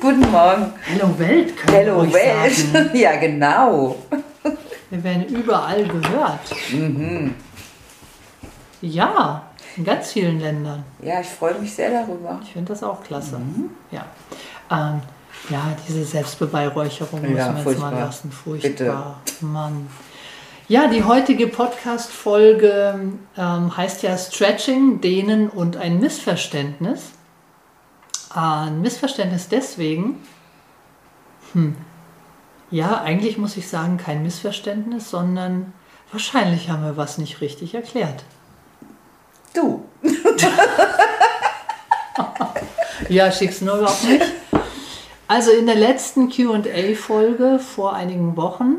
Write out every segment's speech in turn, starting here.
Guten Morgen. Hello Welt, können Hello wir Welt. sagen. Ja, genau. Wir werden überall gehört. Mhm. Ja, in ganz vielen Ländern. Ja, ich freue mich sehr darüber. Ich finde das auch klasse. Mhm. Ja. Ähm, ja, diese Selbstbeweihräucherung müssen Ja, wir jetzt furchtbar. mal lassen. Furchtbar. Mann. Ja, die heutige Podcast-Folge ähm, heißt ja Stretching, Dehnen und ein Missverständnis. Ein Missverständnis deswegen, hm, ja, eigentlich muss ich sagen, kein Missverständnis, sondern wahrscheinlich haben wir was nicht richtig erklärt. Du. Ja, schick's nur überhaupt nicht. Also in der letzten QA-Folge vor einigen Wochen,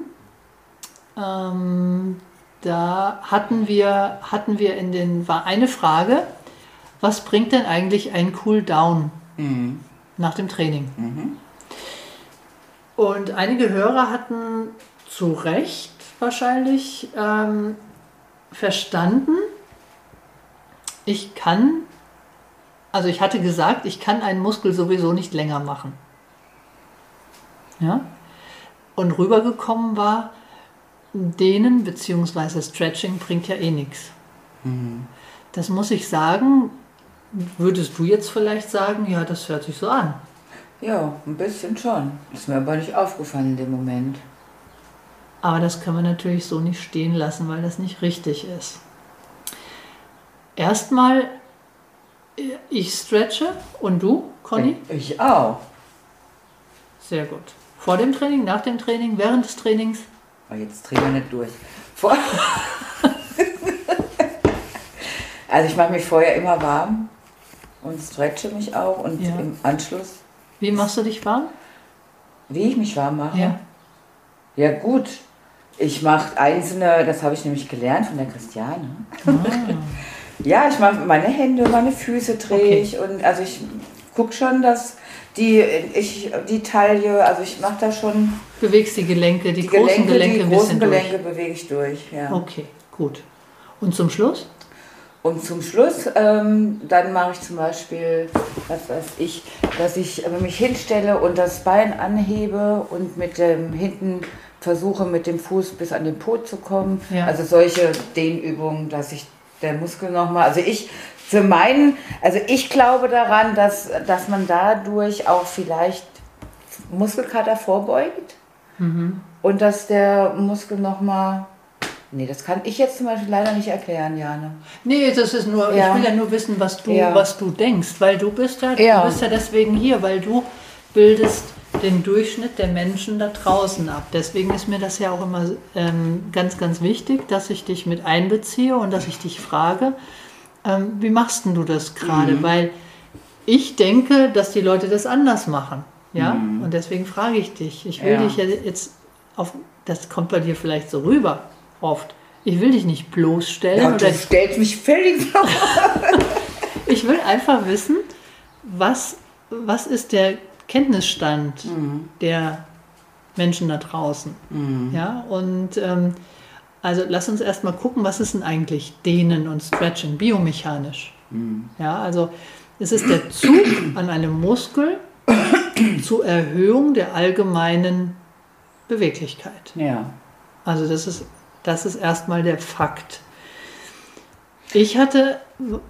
ähm, da hatten wir, hatten wir in den, war eine Frage, was bringt denn eigentlich ein Cool-Down nach dem Training? Und einige Hörer hatten zu Recht wahrscheinlich ähm, verstanden, ich kann also ich hatte gesagt, ich kann einen Muskel sowieso nicht länger machen. Ja? Und rübergekommen war, Dehnen bzw. Stretching bringt ja eh nichts. Das muss ich sagen. Würdest du jetzt vielleicht sagen, ja, das hört sich so an. Ja, ein bisschen schon. Ist mir aber nicht aufgefallen in dem Moment. Aber das können wir natürlich so nicht stehen lassen, weil das nicht richtig ist. Erstmal, äh, ich stretche und du, Conny? Ich auch. Sehr gut. Vor dem Training, nach dem Training, während des Trainings? Aber jetzt drehen wir nicht durch. Vor also ich mache mich vorher immer warm und stretche mich auch und Ja. im Anschluss, Wie machst du dich warm? wie ich mich warm mache. Ja. Ja gut, ich mache einzelne, das habe ich nämlich gelernt von der Christiane. ja, ich mache meine Hände, meine Füße drehe Okay. ich und also ich gucke schon, dass die, ich, die Taille, also ich mache da schon Bewegst die Gelenke, die, die großen Gelenke, Gelenke die großen Gelenke bewege ich durch. Ja. durch. Okay, gut. Und zum Schluss? Und zum Schluss, ähm, dann mache ich zum Beispiel, was weiß ich, dass ich äh, mich hinstelle und das Bein anhebe und mit dem hinten versuche mit dem Fuß bis an den Po zu kommen. Ja. Also solche Dehnübungen, dass ich der Muskel nochmal, also ich für meinen, also ich glaube daran, dass, dass man dadurch auch vielleicht Muskelkater vorbeugt Mhm. und dass der Muskel nochmal, nee, das kann ich jetzt zum Beispiel leider nicht erklären, Jane. Nee, das ist nur, Ja. ich will ja nur wissen, was du, Ja. was du denkst, weil du bist ja, Ja. du bist ja deswegen hier, weil du bildest den Durchschnitt der Menschen da draußen ab. Deswegen ist mir das ja auch immer ähm, ganz, ganz wichtig, dass ich dich mit einbeziehe und dass ich dich frage, ähm, wie machst denn du das gerade? Weil ich denke, dass die Leute das anders machen. Ja, und deswegen frage ich dich. Ich will Ja. dich ja jetzt auf, das kommt bei dir vielleicht so rüber, oft. Ich will dich nicht bloßstellen Ja, du stellst mich völlig ich will einfach wissen, was, was ist der Kenntnisstand der Menschen da draußen. Ja, und ähm, also lass uns erstmal gucken, was ist denn eigentlich Dehnen und Stretching biomechanisch. Ja, also es ist der Zug an einem Muskel zur Erhöhung der allgemeinen Beweglichkeit. Ja. Also das ist, das ist erstmal der Fakt. Ich hatte,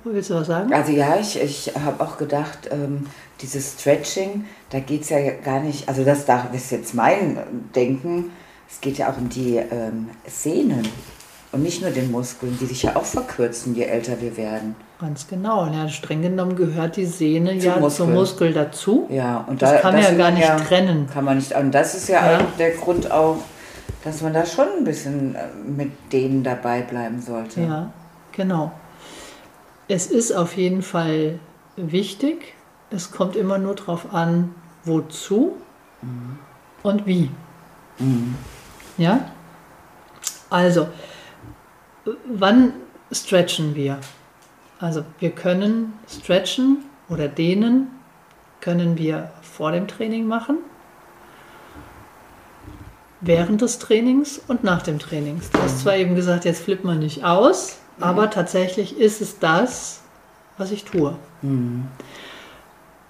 willst du was sagen? Also ja, ich, ich habe auch gedacht, ähm, dieses Stretching, da geht es ja gar nicht, also das, da- das ist jetzt mein Denken, es geht ja auch um die ähm, Sehnen und nicht nur den Muskeln, die sich ja auch verkürzen, je älter wir werden. Ganz genau. Ja, streng genommen gehört die Sehne Zum ja Muskel. zum Muskel dazu. Ja, und Das da, kann man ja gar nicht trennen. Kann man nicht. Und das ist ja, Ja. der Grund auch, dass man da schon ein bisschen äh, mit denen dabei bleiben sollte. Ja, genau. Es ist auf jeden Fall wichtig. Es kommt immer nur darauf an, wozu und wie. Mhm. Ja? Also, wann stretchen wir? Also, wir können stretchen oder dehnen, können wir vor dem Training machen, während des Trainings und nach dem Trainings. Du hast zwar eben gesagt, jetzt flippt man nicht aus, aber tatsächlich ist es das, was ich tue. Mhm.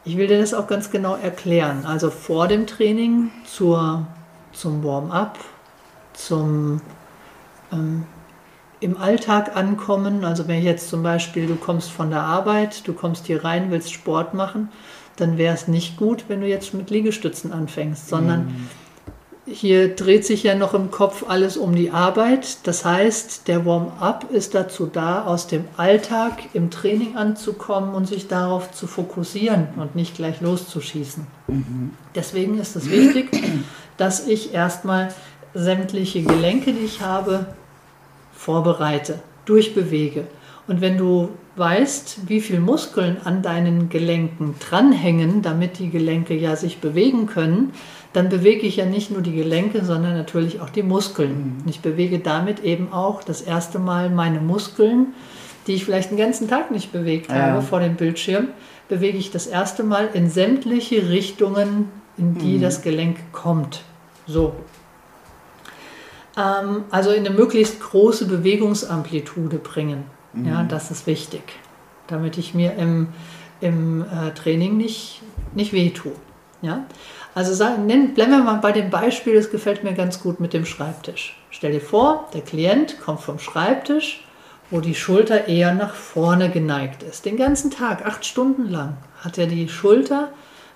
Ich will dir das auch ganz genau erklären. Also vor dem Training zur, zum Warm-up, zum ähm, im Alltag ankommen. Also wenn jetzt zum Beispiel du kommst von der Arbeit, du kommst hier rein, willst Sport machen, dann wäre es nicht gut, wenn du jetzt mit Liegestützen anfängst, sondern hier dreht sich ja noch im Kopf alles um die Arbeit. Das heißt, der Warm-up ist dazu da, aus dem Alltag im Training anzukommen und sich darauf zu fokussieren und nicht gleich loszuschießen. Deswegen ist es wichtig, dass ich erstmal sämtliche Gelenke, die ich habe, vorbereite, durchbewege. Und wenn du weißt, wie viel Muskeln an deinen Gelenken dranhängen, damit die Gelenke ja sich bewegen können, dann bewege ich ja nicht nur die Gelenke, sondern natürlich auch die Muskeln. Und ich bewege damit eben auch das erste Mal meine Muskeln, die ich vielleicht den ganzen Tag nicht bewegt Ja. habe vor dem Bildschirm, bewege ich das erste Mal in sämtliche Richtungen, in die das Gelenk kommt. So. Ähm, also in eine möglichst große Bewegungsamplitude bringen. Ja, das ist wichtig, damit ich mir im, im äh, Training nicht, nicht wehtue. Ja? Also sagen, nennen, bleiben wir mal bei dem Beispiel, das gefällt mir ganz gut mit dem Schreibtisch. Stell dir vor, der Klient kommt vom Schreibtisch, wo die Schulter eher nach vorne geneigt ist. Den ganzen Tag, acht Stunden lang, hat er die Schulter,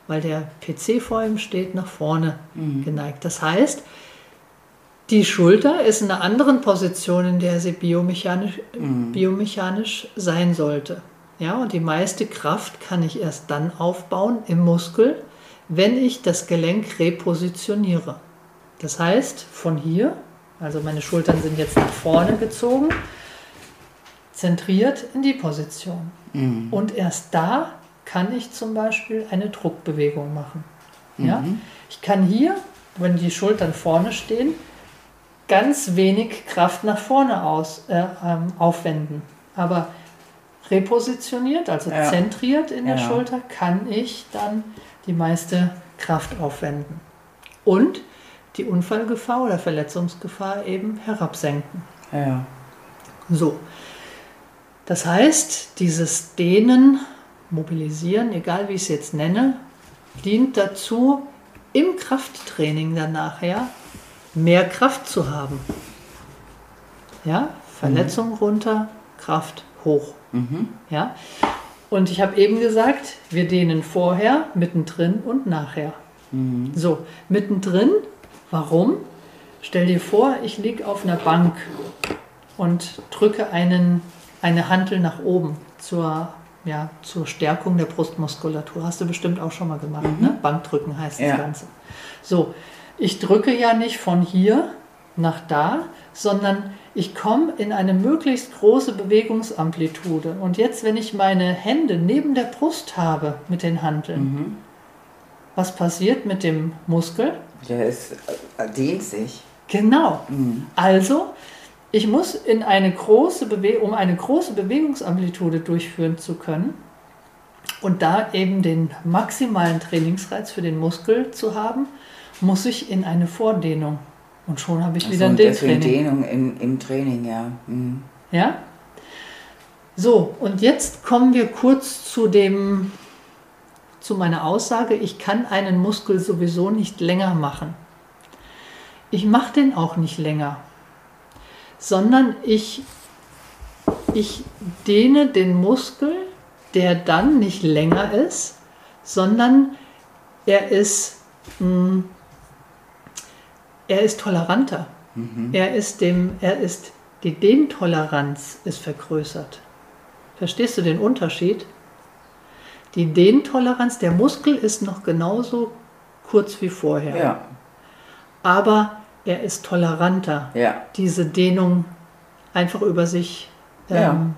weil der PC vor ihm steht, nach vorne geneigt. Das heißt, die Schulter ist in einer anderen Position, in der sie biomechanisch, biomechanisch sein sollte. Ja, und die meiste Kraft kann ich erst dann aufbauen im Muskel, wenn ich das Gelenk repositioniere. Das heißt, von hier, also meine Schultern sind jetzt nach vorne gezogen, zentriert in die Position. Und erst da kann ich zum Beispiel eine Druckbewegung machen. Ja? Ich kann hier, wenn die Schultern vorne stehen, ganz wenig Kraft nach vorne aus, äh, ähm, aufwenden. Aber repositioniert, also Ja. zentriert in der Ja. Schulter, kann ich dann die meiste Kraft aufwenden. Und die Unfallgefahr oder Verletzungsgefahr eben herabsenken. Ja. So. Das heißt, dieses Dehnen, Mobilisieren, egal wie ich es jetzt nenne, dient dazu, im Krafttraining dann nachher mehr Kraft zu haben. Ja, Verletzung runter, Kraft hoch. Ja, und ich habe eben gesagt, wir dehnen vorher, mittendrin und nachher. So, mittendrin, warum? Stell dir vor, ich liege auf einer Bank und drücke einen, eine Hantel nach oben zur, ja, zur Stärkung der Brustmuskulatur. Hast du bestimmt auch schon mal gemacht, ne? Bankdrücken heißt Ja. das Ganze. So, ich drücke ja nicht von hier nach da, sondern ich komme in eine möglichst große Bewegungsamplitude. Und jetzt, wenn ich meine Hände neben der Brust habe mit den Hanteln, was passiert mit dem Muskel? Der ist, äh, dehnt sich. Genau. Also, ich muss in eine große Bewe um eine große Bewegungsamplitude durchführen zu können und da eben den maximalen Trainingsreiz für den Muskel zu haben, muss ich in eine Vordehnung. Und schon habe ich wieder Also ein deswegen Dehntraining. Dehnung im, im Training, ja. Mhm. Ja? So, und jetzt kommen wir kurz zu dem zu meiner Aussage, ich kann einen Muskel sowieso nicht länger machen. Ich mache den auch nicht länger, sondern ich, ich dehne den Muskel, der dann nicht länger ist, sondern er ist, mh, er ist toleranter. Er ist dem, er ist, die Dehntoleranz ist vergrößert. Verstehst du den Unterschied? Die Dehntoleranz, der Muskel ist noch genauso kurz wie vorher. Ja. Aber er ist toleranter, Ja. diese Dehnung einfach über sich Ja. ähm,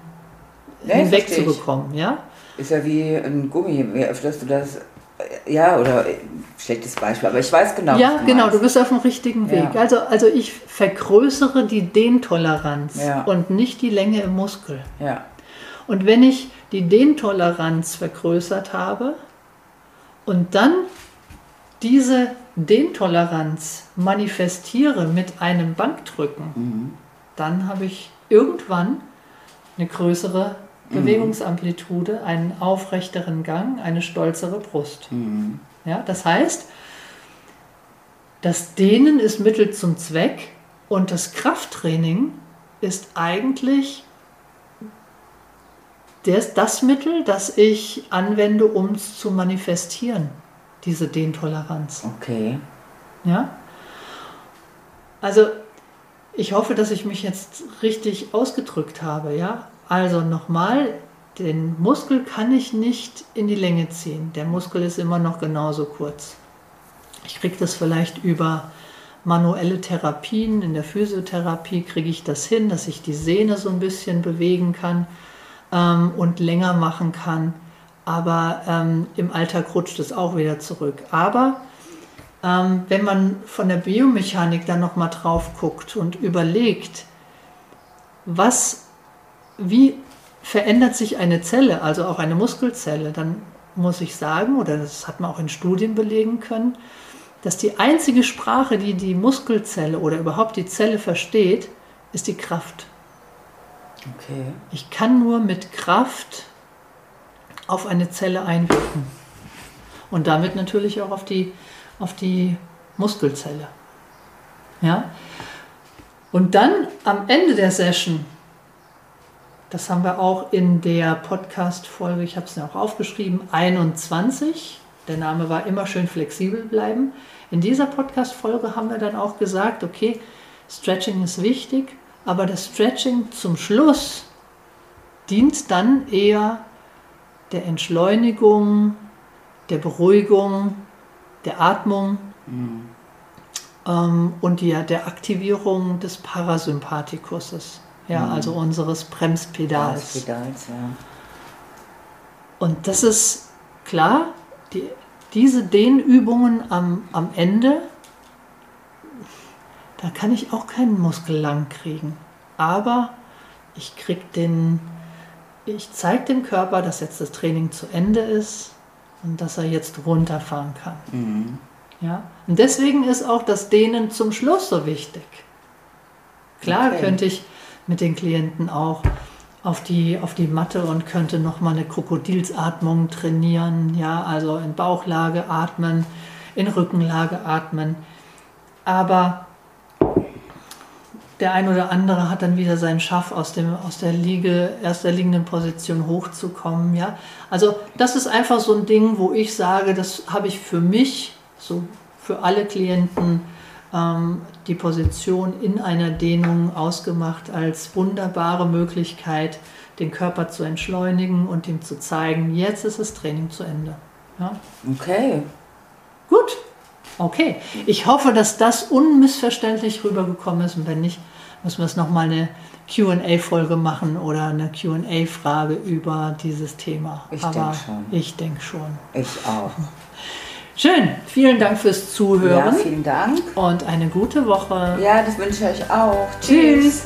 Nee, hinweg versteh zu ich. bekommen. Ja? Ist ja wie ein Gummi, je öfter du das. Ja, oder schlechtes Beispiel, aber ich weiß genau. Ja, genau, meinst. du bist auf dem richtigen Weg. Ja. Also, also ich vergrößere die Dehntoleranz Ja. und nicht die Länge im Muskel. Ja. Und wenn ich die Dehntoleranz vergrößert habe und dann diese Dehntoleranz manifestiere mit einem Bankdrücken, dann habe ich irgendwann eine größere Bewegungsamplitude, einen aufrechteren Gang, eine stolzere Brust. Ja, das heißt, das Dehnen ist Mittel zum Zweck und das Krafttraining ist eigentlich das, das Mittel, das ich anwende, um es zu manifestieren, diese Dehntoleranz. Okay. Ja? Also, ich hoffe, dass ich mich jetzt richtig ausgedrückt habe. Ja? Also nochmal, den Muskel kann ich nicht in die Länge ziehen. Der Muskel ist immer noch genauso kurz. Ich kriege das vielleicht über manuelle Therapien. In der Physiotherapie kriege ich das hin, dass ich die Sehne so ein bisschen bewegen kann ähm, und länger machen kann. Aber ähm, im Alltag rutscht es auch wieder zurück. Aber ähm, wenn man von der Biomechanik dann nochmal drauf guckt und überlegt, was, wie verändert sich eine Zelle, also auch eine Muskelzelle, dann muss ich sagen, oder das hat man auch in Studien belegen können, dass die einzige Sprache, die die Muskelzelle oder überhaupt die Zelle versteht, ist die Kraft. Okay. Ich kann nur mit Kraft auf eine Zelle einwirken. Und damit natürlich auch auf die, auf die Muskelzelle. Ja? Und dann am Ende der Session, das haben wir auch in der Podcast-Folge, ich habe es ja auch aufgeschrieben, 21, der Name war immer schön flexibel bleiben. In dieser Podcast-Folge haben wir dann auch gesagt, okay, Stretching ist wichtig, aber das Stretching zum Schluss dient dann eher der Entschleunigung, der Beruhigung, der Atmung ähm, und die, der Aktivierung des Parasympathikus, ja, also unseres Bremspedals. Das Pedals, ja. Und das ist klar, die, diese Dehnübungen am, am Ende, da kann ich auch keinen Muskel lang kriegen. Aber ich krieg den, ich zeige dem Körper, dass jetzt das Training zu Ende ist und dass er jetzt runterfahren kann. Mhm. Ja? Und deswegen ist auch das Dehnen zum Schluss so wichtig. Klar Okay. könnte ich mit den Klienten auch auf die, auf die Matte und könnte nochmal eine Krokodilsatmung trainieren, ja, also in Bauchlage atmen, in Rückenlage atmen. Aber der ein oder andere hat dann wieder seinen Schaff aus, dem, aus der Liege, aus der liegenden Position hochzukommen. Ja? Also das ist einfach so ein Ding, wo ich sage, das habe ich für mich, so für alle Klienten, die Position in einer Dehnung ausgemacht als wunderbare Möglichkeit, den Körper zu entschleunigen und ihm zu zeigen, jetzt ist das Training zu Ende. Ja? Okay. Gut, okay. Ich hoffe, dass das unmissverständlich rübergekommen ist und wenn nicht, müssen wir es nochmal eine QA-Folge machen oder eine QA-Frage über dieses Thema. Ich Aber denk schon. ich denke schon. Ich auch. Schön, vielen Dank fürs Ja, Zuhören vielen Dank. und eine gute Woche. Ja, das wünsche ich euch auch. Tschüss.